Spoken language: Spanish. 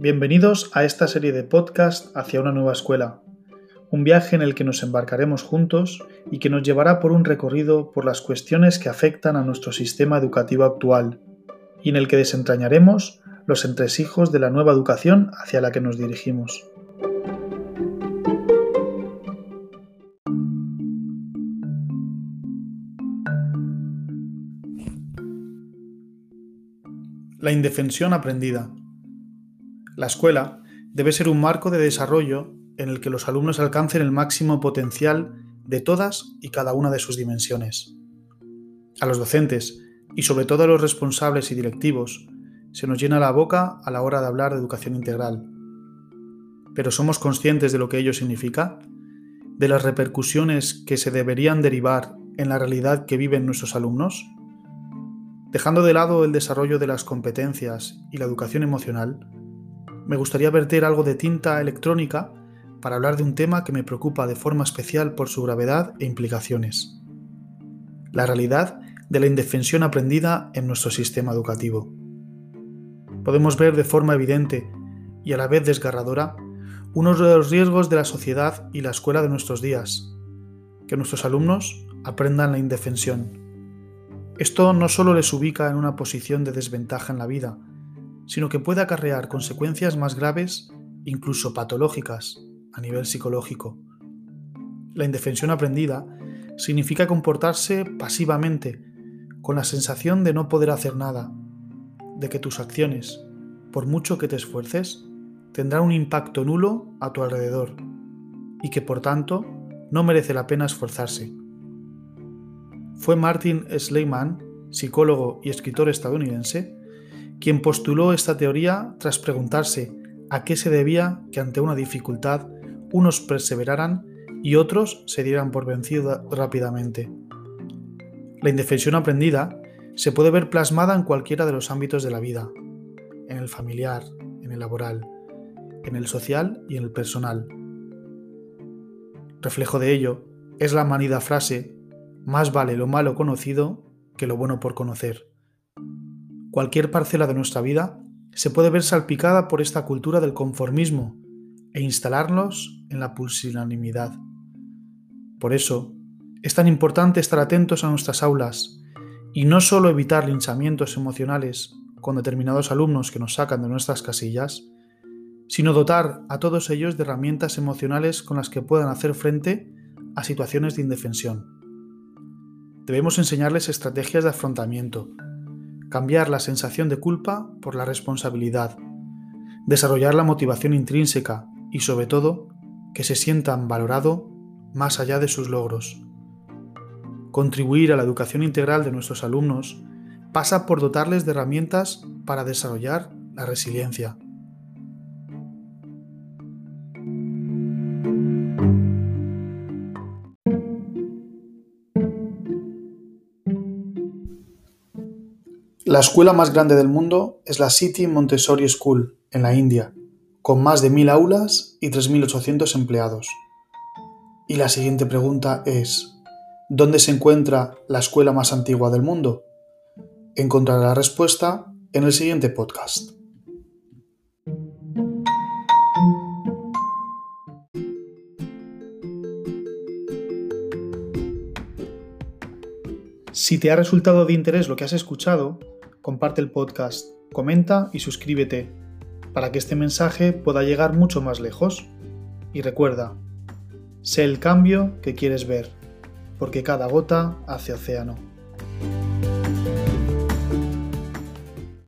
Bienvenidos a esta serie de podcast hacia una nueva escuela, un viaje en el que nos embarcaremos juntos y que nos llevará por un recorrido por las cuestiones que afectan a nuestro sistema educativo actual, y en el que desentrañaremos los entresijos de la nueva educación hacia la que nos dirigimos. La indefensión aprendida. La escuela debe ser un marco de desarrollo en el que los alumnos alcancen el máximo potencial de todas y cada una de sus dimensiones. A los docentes, y sobre todo a los responsables y directivos, se nos llena la boca a la hora de hablar de educación integral. Pero ¿somos conscientes de lo que ello significa? ¿De las repercusiones que se deberían derivar en la realidad que viven nuestros alumnos? Dejando de lado el desarrollo de las competencias y la educación emocional, me gustaría verter algo de tinta electrónica para hablar de un tema que me preocupa de forma especial por su gravedad e implicaciones. La realidad de la indefensión aprendida en nuestro sistema educativo. Podemos ver de forma evidente y a la vez desgarradora uno de los riesgos de la sociedad y la escuela de nuestros días, que nuestros alumnos aprendan la indefensión esto no solo les ubica en una posición de desventaja en la vida, sino que puede acarrear consecuencias más graves, incluso patológicas, a nivel psicológico. La indefensión aprendida significa comportarse pasivamente, con la sensación de no poder hacer nada, de que tus acciones, por mucho que te esfuerces, tendrán un impacto nulo a tu alrededor y que por tanto no merece la pena esforzarse. Fue Martin Sleiman, psicólogo y escritor estadounidense, quien postuló esta teoría tras preguntarse a qué se debía que ante una dificultad unos perseveraran y otros se dieran por vencidos rápidamente. La indefensión aprendida se puede ver plasmada en cualquiera de los ámbitos de la vida, en el familiar, en el laboral, en el social y en el personal. Reflejo de ello es la manida frase más vale lo malo conocido que lo bueno por conocer. Cualquier parcela de nuestra vida se puede ver salpicada por esta cultura del conformismo e instalarnos en la pusilanimidad. Por eso, es tan importante estar atentos a nuestras aulas y no solo evitar linchamientos emocionales con determinados alumnos que nos sacan de nuestras casillas, sino dotar a todos ellos de herramientas emocionales con las que puedan hacer frente a situaciones de indefensión. Debemos enseñarles estrategias de afrontamiento, cambiar la sensación de culpa por la responsabilidad, desarrollar la motivación intrínseca y sobre todo que se sientan valorado más allá de sus logros. Contribuir a la educación integral de nuestros alumnos pasa por dotarles de herramientas para desarrollar la resiliencia. La escuela más grande del mundo es la City Montessori School, en la India, con más de 1.000 aulas y 3.800 empleados. Y la siguiente pregunta es, ¿dónde se encuentra la escuela más antigua del mundo? Encontrará la respuesta en el siguiente podcast. Si te ha resultado de interés lo que has escuchado, comparte el podcast, comenta y suscríbete para que este mensaje pueda llegar mucho más lejos. Y recuerda, sé el cambio que quieres ver, porque cada gota hace océano.